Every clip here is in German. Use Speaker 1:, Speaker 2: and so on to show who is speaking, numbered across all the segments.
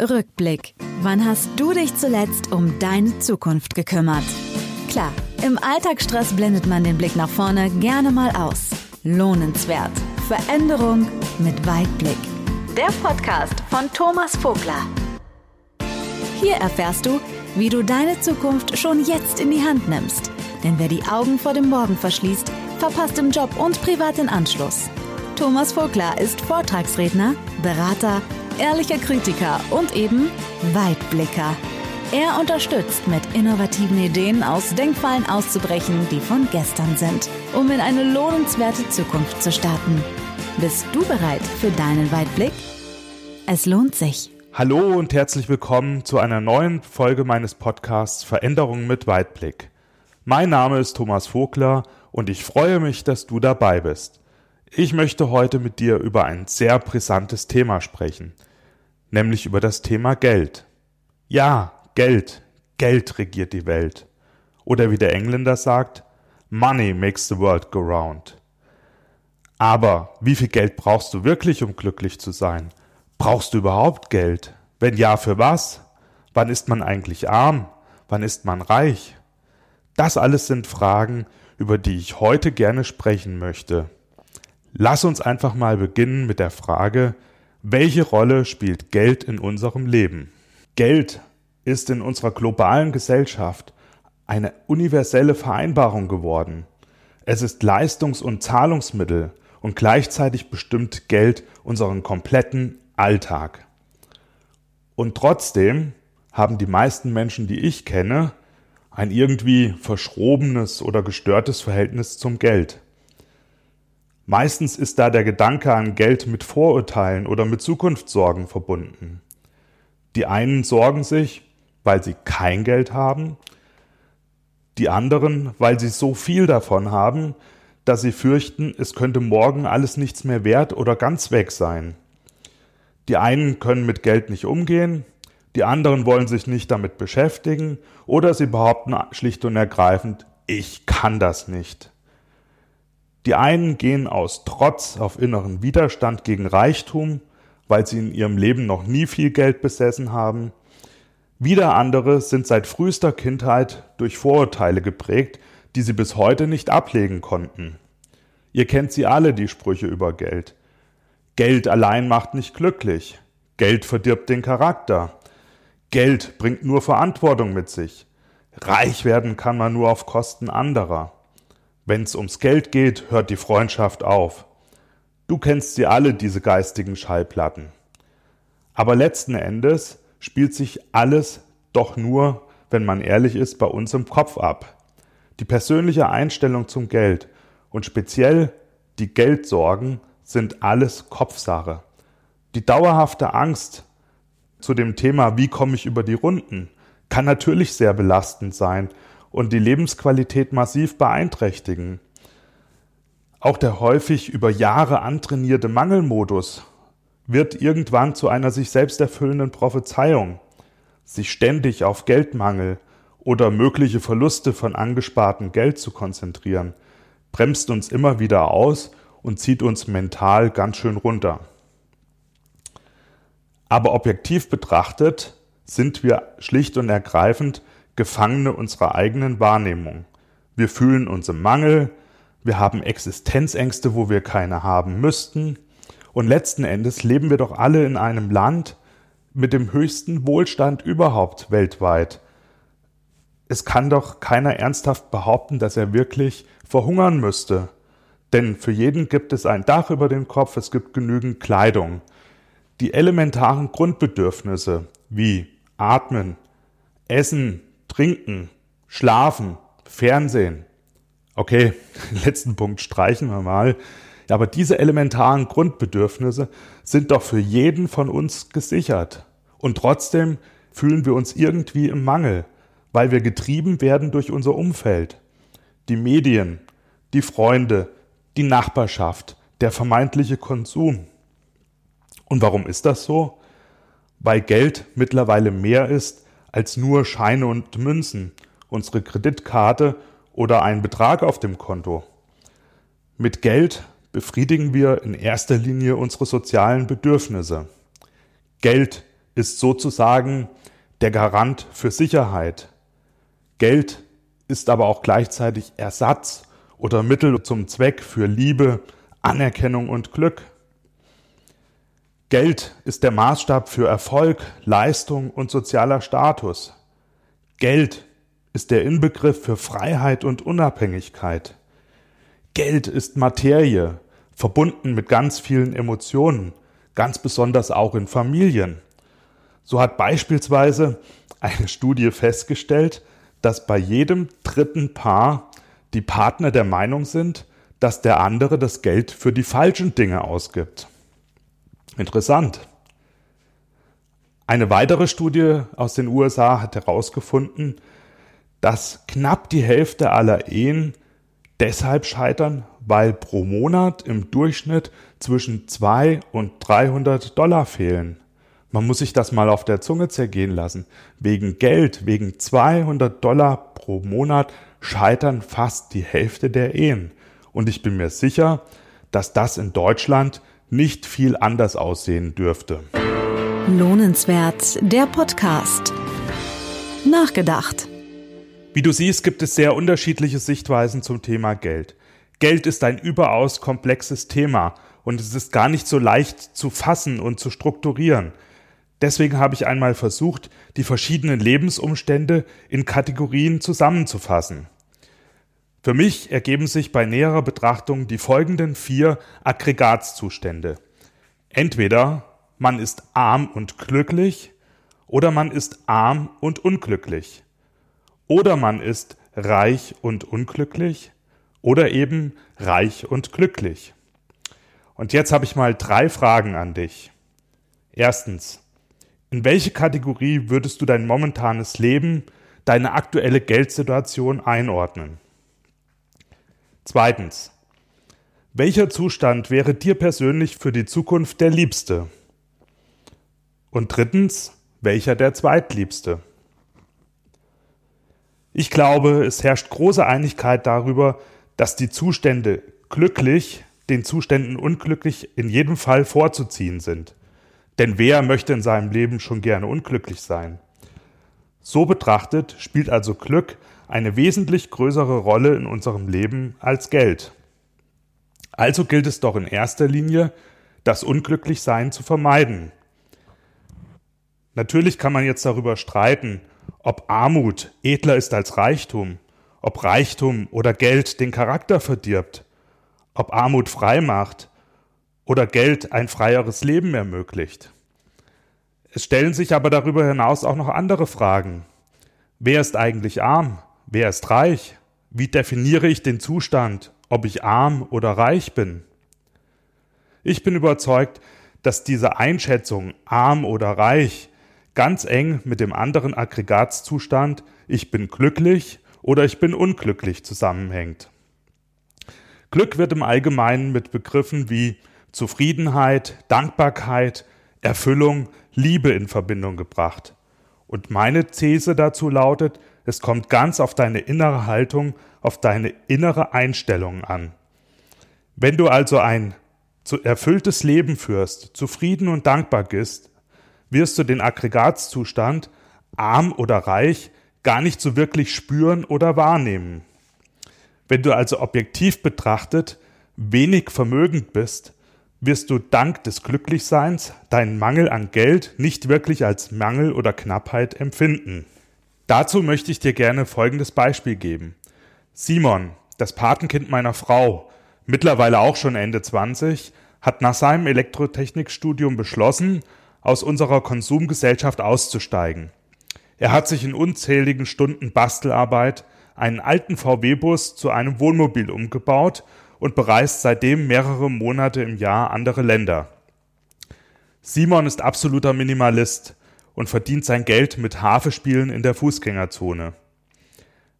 Speaker 1: Rückblick. Wann hast du dich zuletzt um deine Zukunft gekümmert? Klar, im Alltagsstress blendet man den Blick nach vorne gerne mal aus. Lohnenswert. Veränderung mit Weitblick. Der Podcast von Thomas Vogler. Hier erfährst du, wie du deine Zukunft schon jetzt in die Hand nimmst. Denn wer die Augen vor dem Morgen verschließt, verpasst im Job und privat den Anschluss. Thomas Vogler ist Vortragsredner, Berater, ehrlicher Kritiker und eben Weitblicker. Er unterstützt mit innovativen Ideen aus Denkfallen auszubrechen, die von gestern sind, um in eine lohnenswerte Zukunft zu starten. Bist du bereit für deinen Weitblick? Es lohnt sich.
Speaker 2: Hallo und herzlich willkommen zu einer neuen Folge meines Podcasts Veränderungen mit Weitblick. Mein Name ist Thomas Vogler und ich freue mich, dass du dabei bist. Ich möchte heute mit dir über ein sehr brisantes Thema sprechen, nämlich über das Thema Geld. Ja, Geld, Geld regiert die Welt. Oder wie der Engländer sagt, Money makes the world go round. Aber wie viel Geld brauchst du wirklich, um glücklich zu sein? Brauchst du überhaupt Geld? Wenn ja, für was? Wann ist man eigentlich arm? Wann ist man reich? Das alles sind Fragen, über die ich heute gerne sprechen möchte. Lass uns einfach mal beginnen mit der Frage, welche Rolle spielt Geld in unserem Leben? Geld ist in unserer globalen Gesellschaft eine universelle Vereinbarung geworden. Es ist Leistungs- und Zahlungsmittel und gleichzeitig bestimmt Geld unseren kompletten Alltag. Und trotzdem haben die meisten Menschen, die ich kenne, ein irgendwie verschrobenes oder gestörtes Verhältnis zum Geld. Meistens ist da der Gedanke an Geld mit Vorurteilen oder mit Zukunftssorgen verbunden. Die einen sorgen sich, weil sie kein Geld haben, die anderen, weil sie so viel davon haben, dass sie fürchten, es könnte morgen alles nichts mehr wert oder ganz weg sein. Die einen können mit Geld nicht umgehen, die anderen wollen sich nicht damit beschäftigen oder sie behaupten schlicht und ergreifend, ich kann das nicht. Die einen gehen aus Trotz auf inneren Widerstand gegen Reichtum, weil sie in ihrem Leben noch nie viel Geld besessen haben. Wieder andere sind seit frühester Kindheit durch Vorurteile geprägt, die sie bis heute nicht ablegen konnten. Ihr kennt sie alle, die Sprüche über Geld. Geld allein macht nicht glücklich. Geld verdirbt den Charakter. Geld bringt nur Verantwortung mit sich. Reich werden kann man nur auf Kosten anderer. Wenn's ums Geld geht, hört die Freundschaft auf. Du kennst sie alle, diese geistigen Schallplatten. Aber letzten Endes spielt sich alles doch nur, wenn man ehrlich ist, bei uns im Kopf ab. Die persönliche Einstellung zum Geld und speziell die Geldsorgen sind alles Kopfsache. Die dauerhafte Angst zu dem Thema, wie komme ich über die Runden, kann natürlich sehr belastend sein und die Lebensqualität massiv beeinträchtigen. Auch der häufig über Jahre antrainierte Mangelmodus wird irgendwann zu einer sich selbst erfüllenden Prophezeiung. Sich ständig auf Geldmangel oder mögliche Verluste von angespartem Geld zu konzentrieren, bremst uns immer wieder aus und zieht uns mental ganz schön runter. Aber objektiv betrachtet sind wir schlicht und ergreifend Gefangene unserer eigenen Wahrnehmung. Wir fühlen uns im Mangel, wir haben Existenzängste, wo wir keine haben müssten, und letzten Endes leben wir doch alle in einem Land mit dem höchsten Wohlstand überhaupt weltweit. Es kann doch keiner ernsthaft behaupten, dass er wirklich verhungern müsste. Denn für jeden gibt es ein Dach über dem Kopf, es gibt genügend Kleidung. Die elementaren Grundbedürfnisse wie Atmen, Essen, Trinken, Schlafen, Fernsehen. Okay, letzten Punkt streichen wir mal. Ja, aber diese elementaren Grundbedürfnisse sind doch für jeden von uns gesichert. Und trotzdem fühlen wir uns irgendwie im Mangel, weil wir getrieben werden durch unser Umfeld. Die Medien, die Freunde, die Nachbarschaft, der vermeintliche Konsum. Und warum ist das so? Weil Geld mittlerweile mehr ist als nur Scheine und Münzen, unsere Kreditkarte oder ein Betrag auf dem Konto. Mit Geld befriedigen wir in erster Linie unsere sozialen Bedürfnisse. Geld ist sozusagen der Garant für Sicherheit. Geld ist aber auch gleichzeitig Ersatz oder Mittel zum Zweck für Liebe, Anerkennung und Glück. Geld ist der Maßstab für Erfolg, Leistung und sozialer Status. Geld ist der Inbegriff für Freiheit und Unabhängigkeit. Geld ist Materie, verbunden mit ganz vielen Emotionen, ganz besonders auch in Familien. So hat beispielsweise eine Studie festgestellt, dass bei jedem dritten Paar die Partner der Meinung sind, dass der andere das Geld für die falschen Dinge ausgibt. Interessant. Eine weitere Studie aus den USA hat herausgefunden, dass knapp die Hälfte aller Ehen deshalb scheitern, weil pro Monat im Durchschnitt zwischen 2 und 300 Dollar fehlen. Man muss sich das mal auf der Zunge zergehen lassen. Wegen Geld, wegen 200 Dollar pro Monat scheitern fast die Hälfte der Ehen. Und ich bin mir sicher, dass das in Deutschland nicht viel anders aussehen dürfte.
Speaker 1: Lohnenswert, der Podcast. Nachgedacht.
Speaker 2: Wie du siehst, gibt es sehr unterschiedliche Sichtweisen zum Thema Geld. Geld ist ein überaus komplexes Thema und es ist gar nicht so leicht zu fassen und zu strukturieren. Deswegen habe ich einmal versucht, die verschiedenen Lebensumstände in Kategorien zusammenzufassen. Für mich ergeben sich bei näherer Betrachtung die folgenden vier Aggregatzustände. Entweder man ist arm und glücklich oder man ist arm und unglücklich. Oder man ist reich und unglücklich oder eben reich und glücklich. Und jetzt habe ich mal drei Fragen an dich. Erstens, in welche Kategorie würdest du dein momentanes Leben, deine aktuelle Geldsituation einordnen? Zweitens. Welcher Zustand wäre dir persönlich für die Zukunft der liebste? Und drittens, welcher der zweitliebste? Ich glaube, es herrscht große Einigkeit darüber, dass die Zustände glücklich den Zuständen unglücklich in jedem Fall vorzuziehen sind. Denn wer möchte in seinem Leben schon gerne unglücklich sein? So betrachtet spielt also Glück eine wesentlich größere Rolle in unserem Leben als Geld. Also gilt es doch in erster Linie, das Unglücklichsein zu vermeiden. Natürlich kann man jetzt darüber streiten, ob Armut edler ist als Reichtum, ob Reichtum oder Geld den Charakter verdirbt, ob Armut frei macht oder Geld ein freieres Leben ermöglicht. Es stellen sich aber darüber hinaus auch noch andere Fragen. Wer ist eigentlich arm? Wer ist reich? Wie definiere ich den Zustand, ob ich arm oder reich bin? Ich bin überzeugt, dass diese Einschätzung arm oder reich ganz eng mit dem anderen Aggregatzustand ich bin glücklich oder ich bin unglücklich zusammenhängt. Glück wird im Allgemeinen mit Begriffen wie Zufriedenheit, Dankbarkeit, Erfüllung, Liebe in Verbindung gebracht. Und meine These dazu lautet, es kommt ganz auf deine innere Haltung, auf deine innere Einstellung an. Wenn du also ein erfülltes Leben führst, zufrieden und dankbar bist, wirst du den Aggregatzustand, arm oder reich, gar nicht so wirklich spüren oder wahrnehmen. Wenn du also objektiv betrachtet wenig vermögend bist, wirst du dank des Glücklichseins deinen Mangel an Geld nicht wirklich als Mangel oder Knappheit empfinden. Dazu möchte ich dir gerne folgendes Beispiel geben. Simon, das Patenkind meiner Frau, mittlerweile auch schon Ende 20, hat nach seinem Elektrotechnikstudium beschlossen, aus unserer Konsumgesellschaft auszusteigen. Er hat sich in unzähligen Stunden Bastelarbeit einen alten VW-Bus zu einem Wohnmobil umgebaut und bereist seitdem mehrere Monate im Jahr andere Länder. Simon ist absoluter Minimalist und verdient sein Geld mit Hafespielen in der Fußgängerzone.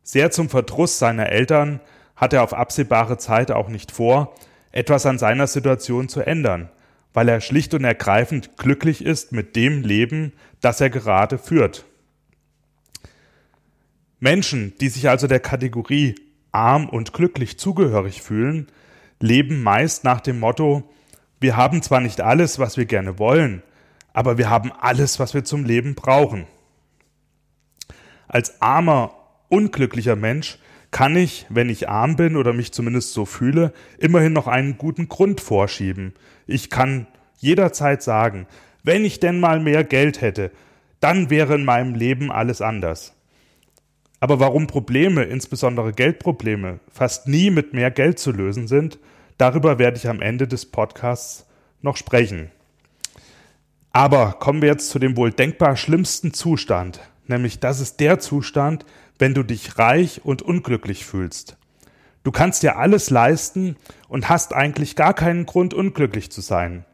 Speaker 2: Sehr zum Verdruss seiner Eltern hat er auf absehbare Zeit auch nicht vor, etwas an seiner Situation zu ändern, weil er schlicht und ergreifend glücklich ist mit dem Leben, das er gerade führt. Menschen, die sich also der Kategorie arm und glücklich zugehörig fühlen, leben meist nach dem Motto, wir haben zwar nicht alles, was wir gerne wollen, aber wir haben alles, was wir zum Leben brauchen. Als armer, unglücklicher Mensch kann ich, wenn ich arm bin oder mich zumindest so fühle, immerhin noch einen guten Grund vorschieben. Ich kann jederzeit sagen, wenn ich denn mal mehr Geld hätte, dann wäre in meinem Leben alles anders. Aber warum Probleme, insbesondere Geldprobleme, fast nie mit mehr Geld zu lösen sind, darüber werde ich am Ende des Podcasts noch sprechen. Aber kommen wir jetzt zu dem wohl denkbar schlimmsten Zustand, nämlich das ist der Zustand, wenn du dich reich und unglücklich fühlst. Du kannst dir alles leisten und hast eigentlich gar keinen Grund, unglücklich zu sein.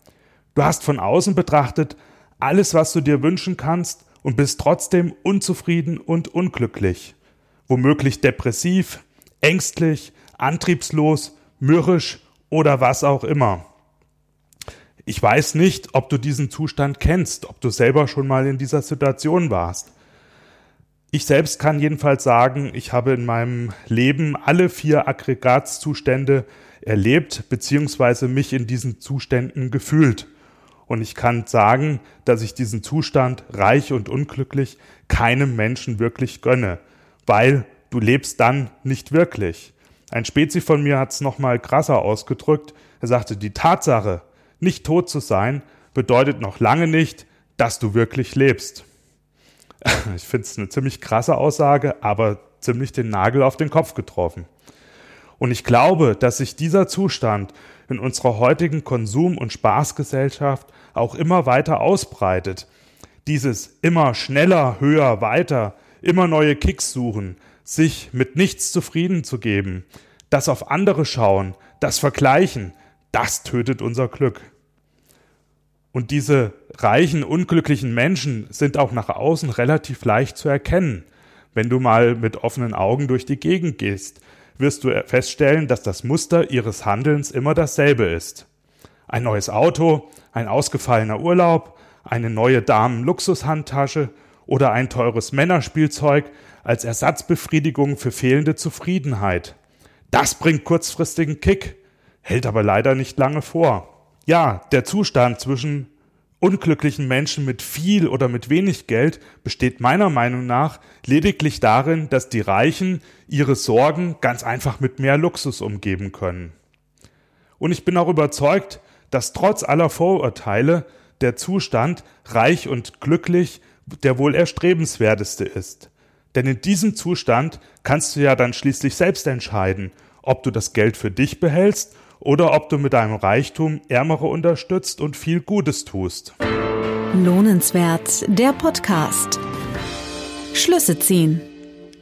Speaker 2: Du hast von außen betrachtet alles, was du dir wünschen kannst und bist trotzdem unzufrieden und unglücklich. Womöglich depressiv, ängstlich, antriebslos, mürrisch oder was auch immer. Ich weiß nicht, ob du diesen Zustand kennst, ob du selber schon mal in dieser Situation warst. Ich selbst kann jedenfalls sagen, ich habe in meinem Leben alle vier Aggregatzustände erlebt bzw. mich in diesen Zuständen gefühlt. Und ich kann sagen, dass ich diesen Zustand reich und unglücklich keinem Menschen wirklich gönne, weil du lebst dann nicht wirklich. Ein Spezi von mir hat es nochmal krasser ausgedrückt. Er sagte, die Tatsache, nicht tot zu sein, bedeutet noch lange nicht, dass du wirklich lebst. Ich finde es eine ziemlich krasse Aussage, aber ziemlich den Nagel auf den Kopf getroffen. Und ich glaube, dass sich dieser Zustand in unserer heutigen Konsum- und Spaßgesellschaft auch immer weiter ausbreitet. Dieses immer schneller, höher, weiter, immer neue Kicks suchen, sich mit nichts zufrieden zu geben, das auf andere schauen, das Vergleichen, das tötet unser Glück. Und diese reichen, unglücklichen Menschen sind auch nach außen relativ leicht zu erkennen. Wenn du mal mit offenen Augen durch die Gegend gehst, wirst du feststellen, dass das Muster ihres Handelns immer dasselbe ist. Ein neues Auto, ein ausgefallener Urlaub, eine neue Damen-Luxushandtasche oder ein teures Männerspielzeug als Ersatzbefriedigung für fehlende Zufriedenheit. Das bringt kurzfristigen Kick, hält aber leider nicht lange vor. Ja, der Zustand zwischen unglücklichen Menschen mit viel oder mit wenig Geld besteht meiner Meinung nach lediglich darin, dass die Reichen ihre Sorgen ganz einfach mit mehr Luxus umgeben können. Und ich bin auch überzeugt, dass trotz aller Vorurteile der Zustand reich und glücklich der wohl erstrebenswerteste ist. Denn in diesem Zustand kannst du ja dann schließlich selbst entscheiden, ob du das Geld für dich behältst oder ob du mit deinem Reichtum Ärmere unterstützt und viel Gutes tust.
Speaker 1: Lohnenswert, der Podcast. Schlüsse ziehen.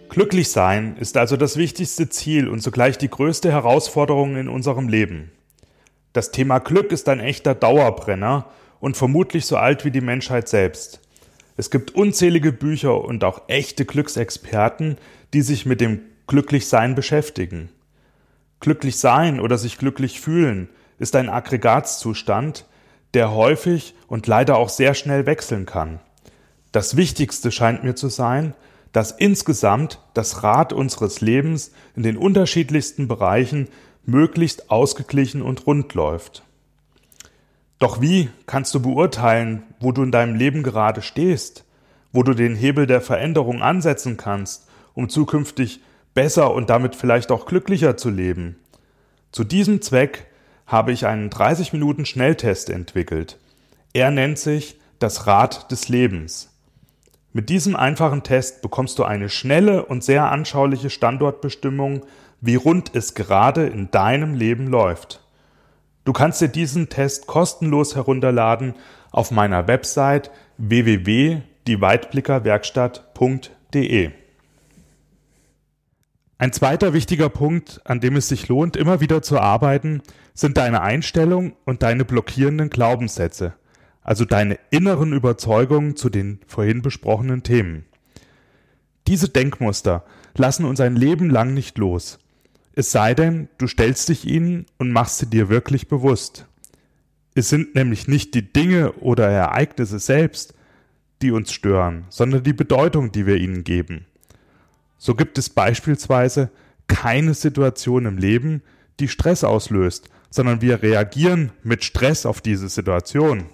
Speaker 2: Glücklich sein ist also das wichtigste Ziel und zugleich die größte Herausforderung in unserem Leben. Das Thema Glück ist ein echter Dauerbrenner und vermutlich so alt wie die Menschheit selbst. Es gibt unzählige Bücher und auch echte Glücksexperten, die sich mit dem Glücklichsein beschäftigen. Glücklich sein oder sich glücklich fühlen ist ein Aggregatzustand, der häufig und leider auch sehr schnell wechseln kann. Das Wichtigste scheint mir zu sein, dass insgesamt das Rad unseres Lebens in den unterschiedlichsten Bereichen möglichst ausgeglichen und rund läuft. Doch wie kannst du beurteilen, wo du in deinem Leben gerade stehst, wo du den Hebel der Veränderung ansetzen kannst, um zukünftig besser und damit vielleicht auch glücklicher zu leben. Zu diesem Zweck habe ich einen 30 Minuten Schnelltest entwickelt. Er nennt sich das Rad des Lebens. Mit diesem einfachen Test bekommst du eine schnelle und sehr anschauliche Standortbestimmung, wie rund es gerade in deinem Leben läuft. Du kannst dir diesen Test kostenlos herunterladen auf meiner Website www.dieweitblickerwerkstatt.de. Ein zweiter wichtiger Punkt, an dem es sich lohnt, immer wieder zu arbeiten, sind deine Einstellung und deine blockierenden Glaubenssätze, also deine inneren Überzeugungen zu den vorhin besprochenen Themen. Diese Denkmuster lassen uns ein Leben lang nicht los. Es sei denn, du stellst dich ihnen und machst sie dir wirklich bewusst. Es sind nämlich nicht die Dinge oder Ereignisse selbst, die uns stören, sondern die Bedeutung, die wir ihnen geben. So gibt es beispielsweise keine Situation im Leben, die Stress auslöst, sondern wir reagieren mit Stress auf diese Situation.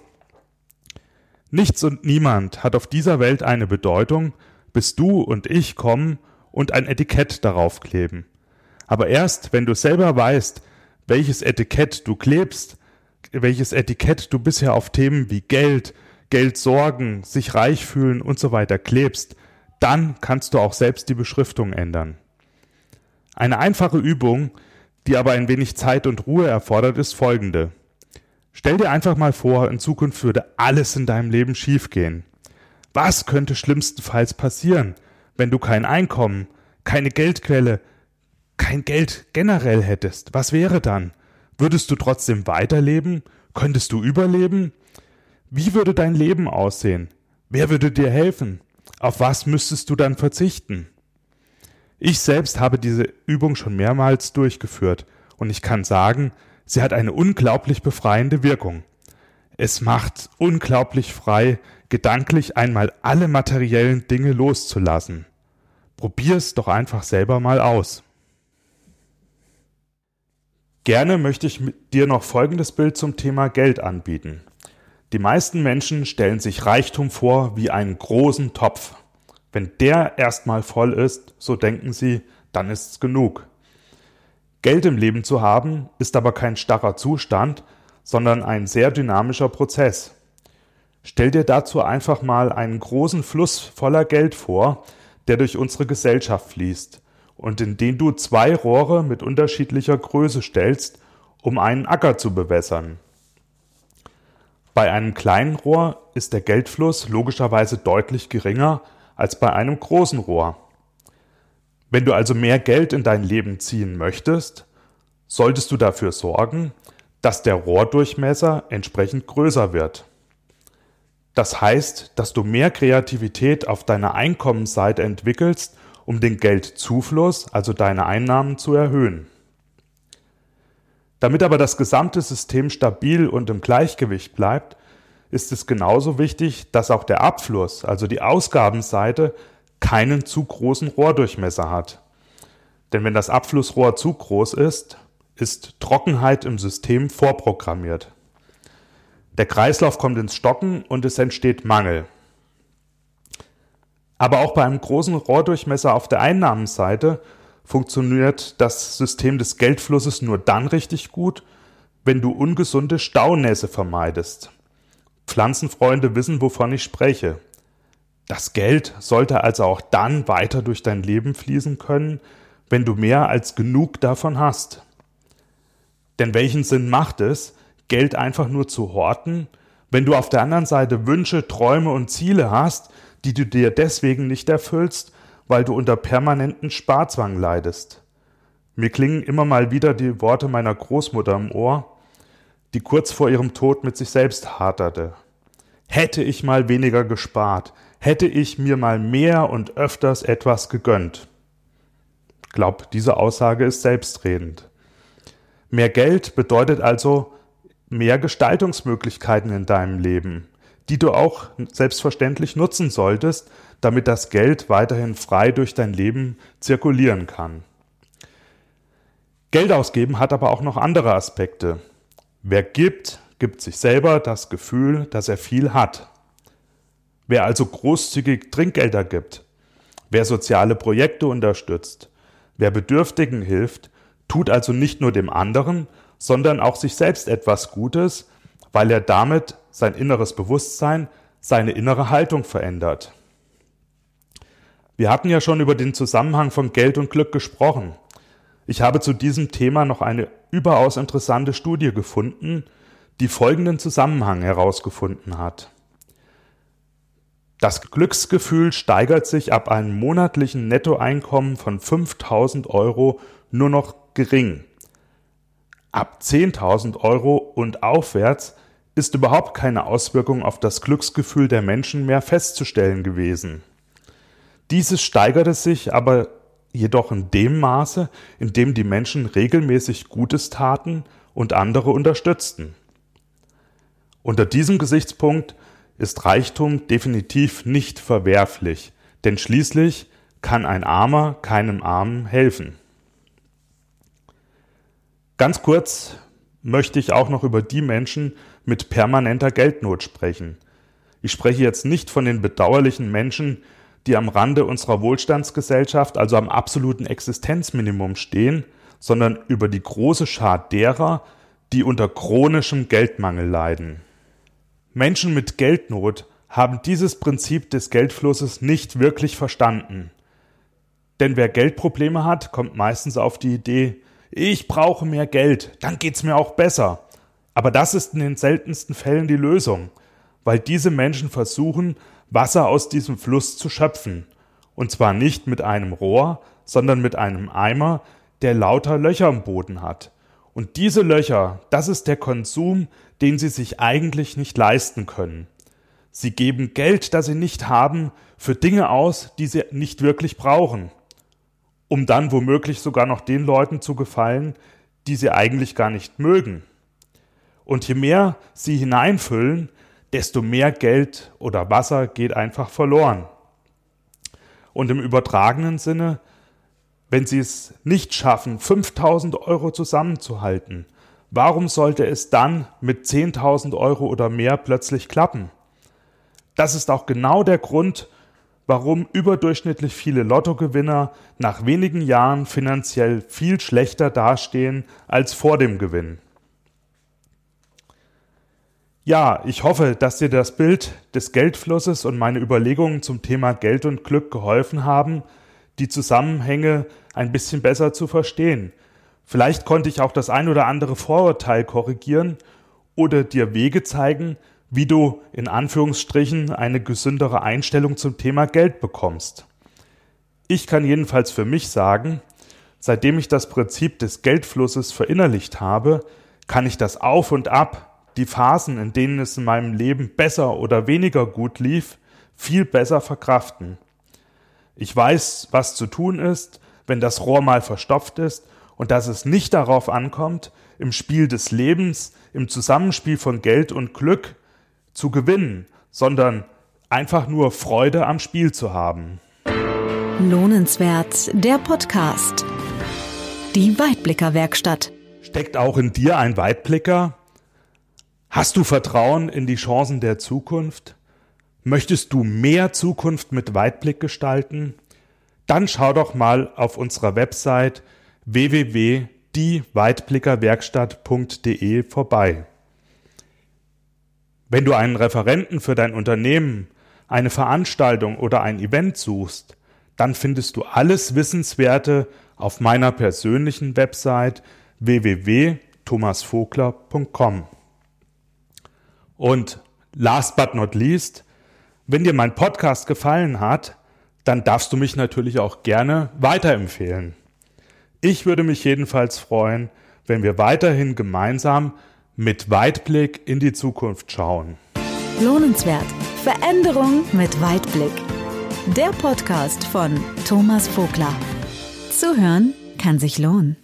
Speaker 2: Nichts und niemand hat auf dieser Welt eine Bedeutung, bis du und ich kommen und ein Etikett darauf kleben. Aber erst, wenn du selber weißt, welches Etikett du klebst, welches Etikett du bisher auf Themen wie Geld, Geldsorgen, sich reich fühlen und so weiter klebst, dann kannst du auch selbst die Beschriftung ändern. Eine einfache Übung, die aber ein wenig Zeit und Ruhe erfordert, ist folgende. Stell dir einfach mal vor, in Zukunft würde alles in deinem Leben schiefgehen. Was könnte schlimmstenfalls passieren, wenn du kein Einkommen, keine Geldquelle, kein Geld generell hättest? Was wäre dann? Würdest du trotzdem weiterleben? Könntest du überleben? Wie würde dein Leben aussehen? Wer würde dir helfen? Auf was müsstest du dann verzichten? Ich selbst habe diese Übung schon mehrmals durchgeführt und ich kann sagen, sie hat eine unglaublich befreiende Wirkung. Es macht unglaublich frei, gedanklich einmal alle materiellen Dinge loszulassen. Probier's doch einfach selber mal aus. Gerne möchte ich dir noch folgendes Bild zum Thema Geld anbieten. Die meisten Menschen stellen sich Reichtum vor wie einen großen Topf. Wenn der erstmal voll ist, so denken sie, dann ist's genug. Geld im Leben zu haben, ist aber kein starrer Zustand, sondern ein sehr dynamischer Prozess. Stell dir dazu einfach mal einen großen Fluss voller Geld vor, der durch unsere Gesellschaft fließt und in den du zwei Rohre mit unterschiedlicher Größe stellst, um einen Acker zu bewässern. Bei einem kleinen Rohr ist der Geldfluss logischerweise deutlich geringer als bei einem großen Rohr. Wenn du also mehr Geld in dein Leben ziehen möchtest, solltest du dafür sorgen, dass der Rohrdurchmesser entsprechend größer wird. Das heißt, dass du mehr Kreativität auf deiner Einkommensseite entwickelst um den Geldzufluss, also deine Einnahmen, zu erhöhen. Damit aber das gesamte System stabil und im Gleichgewicht bleibt, ist es genauso wichtig, dass auch der Abfluss, also die Ausgabenseite, keinen zu großen Rohrdurchmesser hat. Denn wenn das Abflussrohr zu groß ist, ist Trockenheit im System vorprogrammiert. Der Kreislauf kommt ins Stocken und es entsteht Mangel. Aber auch bei einem großen Rohrdurchmesser auf der Einnahmenseite funktioniert das System des Geldflusses nur dann richtig gut, wenn du ungesunde Staunässe vermeidest. Pflanzenfreunde wissen, wovon ich spreche. Das Geld sollte also auch dann weiter durch dein Leben fließen können, wenn du mehr als genug davon hast. Denn welchen Sinn macht es, Geld einfach nur zu horten, wenn du auf der anderen Seite Wünsche, Träume und Ziele hast, die du dir deswegen nicht erfüllst, weil du unter permanenten Sparzwang leidest. Mir klingen immer mal wieder die Worte meiner Großmutter im Ohr, die kurz vor ihrem Tod mit sich selbst haderte. Hätte ich mal weniger gespart, hätte ich mir mal mehr und öfters etwas gegönnt. Glaub, diese Aussage ist selbstredend. Mehr Geld bedeutet also mehr Gestaltungsmöglichkeiten in deinem Leben die du auch selbstverständlich nutzen solltest, damit das Geld weiterhin frei durch dein Leben zirkulieren kann. Geld ausgeben hat aber auch noch andere Aspekte. Wer gibt, gibt sich selber das Gefühl, dass er viel hat. Wer also großzügig Trinkgelder gibt, wer soziale Projekte unterstützt, wer Bedürftigen hilft, tut also nicht nur dem anderen, sondern auch sich selbst etwas Gutes, weil er damit sein inneres Bewusstsein, seine innere Haltung verändert. Wir hatten ja schon über den Zusammenhang von Geld und Glück gesprochen. Ich habe zu diesem Thema noch eine überaus interessante Studie gefunden, die folgenden Zusammenhang herausgefunden hat. Das Glücksgefühl steigert sich ab einem monatlichen Nettoeinkommen von 5000 Euro nur noch gering. Ab 10.000 Euro und aufwärts ist überhaupt keine Auswirkung auf das Glücksgefühl der Menschen mehr festzustellen gewesen. Dieses steigerte sich aber jedoch in dem Maße, in dem die Menschen regelmäßig Gutes taten und andere unterstützten. Unter diesem Gesichtspunkt ist Reichtum definitiv nicht verwerflich, denn schließlich kann ein Armer keinem Armen helfen. Ganz kurz möchte ich auch noch über die Menschen mit permanenter Geldnot sprechen. Ich spreche jetzt nicht von den bedauerlichen Menschen, die am Rande unserer Wohlstandsgesellschaft, also am absoluten Existenzminimum stehen, sondern über die große Schar derer, die unter chronischem Geldmangel leiden. Menschen mit Geldnot haben dieses Prinzip des Geldflusses nicht wirklich verstanden. Denn wer Geldprobleme hat, kommt meistens auf die Idee, ich brauche mehr Geld, dann geht's mir auch besser. Aber das ist in den seltensten Fällen die Lösung, weil diese Menschen versuchen, Wasser aus diesem Fluss zu schöpfen. Und zwar nicht mit einem Rohr, sondern mit einem Eimer, der lauter Löcher im Boden hat. Und diese Löcher, das ist der Konsum, den sie sich eigentlich nicht leisten können. Sie geben Geld, das sie nicht haben, für Dinge aus, die sie nicht wirklich brauchen, um dann womöglich sogar noch den Leuten zu gefallen, die sie eigentlich gar nicht mögen. Und je mehr sie hineinfüllen, desto mehr Geld oder Wasser geht einfach verloren. Und im übertragenen Sinne, wenn sie es nicht schaffen, 5000 Euro zusammenzuhalten, warum sollte es dann mit 10.000 Euro oder mehr plötzlich klappen? Das ist auch genau der Grund, warum überdurchschnittlich viele Lottogewinner nach wenigen Jahren finanziell viel schlechter dastehen als vor dem Gewinn. Ja, ich hoffe, dass dir das Bild des Geldflusses und meine Überlegungen zum Thema Geld und Glück geholfen haben, die Zusammenhänge ein bisschen besser zu verstehen. Vielleicht konnte ich auch das ein oder andere Vorurteil korrigieren oder dir Wege zeigen, wie du in Anführungsstrichen eine gesündere Einstellung zum Thema Geld bekommst. Ich kann jedenfalls für mich sagen, seitdem ich das Prinzip des Geldflusses verinnerlicht habe, kann ich das Auf und Ab die Phasen, in denen es in meinem Leben besser oder weniger gut lief, viel besser verkraften. Ich weiß, was zu tun ist, wenn das Rohr mal verstopft ist und dass es nicht darauf ankommt, im Spiel des Lebens, im Zusammenspiel von Geld und Glück zu gewinnen, sondern einfach nur Freude am Spiel zu haben.
Speaker 1: Lohnenswert, der Podcast. Die Weitblicker Werkstatt.
Speaker 2: Steckt auch in dir ein Weitblicker? Hast du Vertrauen in die Chancen der Zukunft? Möchtest du mehr Zukunft mit Weitblick gestalten? Dann schau doch mal auf unserer Website www.dieweitblickerwerkstatt.de vorbei. Wenn du einen Referenten für dein Unternehmen, eine Veranstaltung oder ein Event suchst, dann findest du alles Wissenswerte auf meiner persönlichen Website www.thomasvogler.com. Und last but not least, wenn dir mein Podcast gefallen hat, dann darfst du mich natürlich auch gerne weiterempfehlen. Ich würde mich jedenfalls freuen, wenn wir weiterhin gemeinsam mit Weitblick in die Zukunft schauen.
Speaker 1: Lohnenswert. Veränderung mit Weitblick. Der Podcast von Thomas Vogler. Zuhören kann sich lohnen.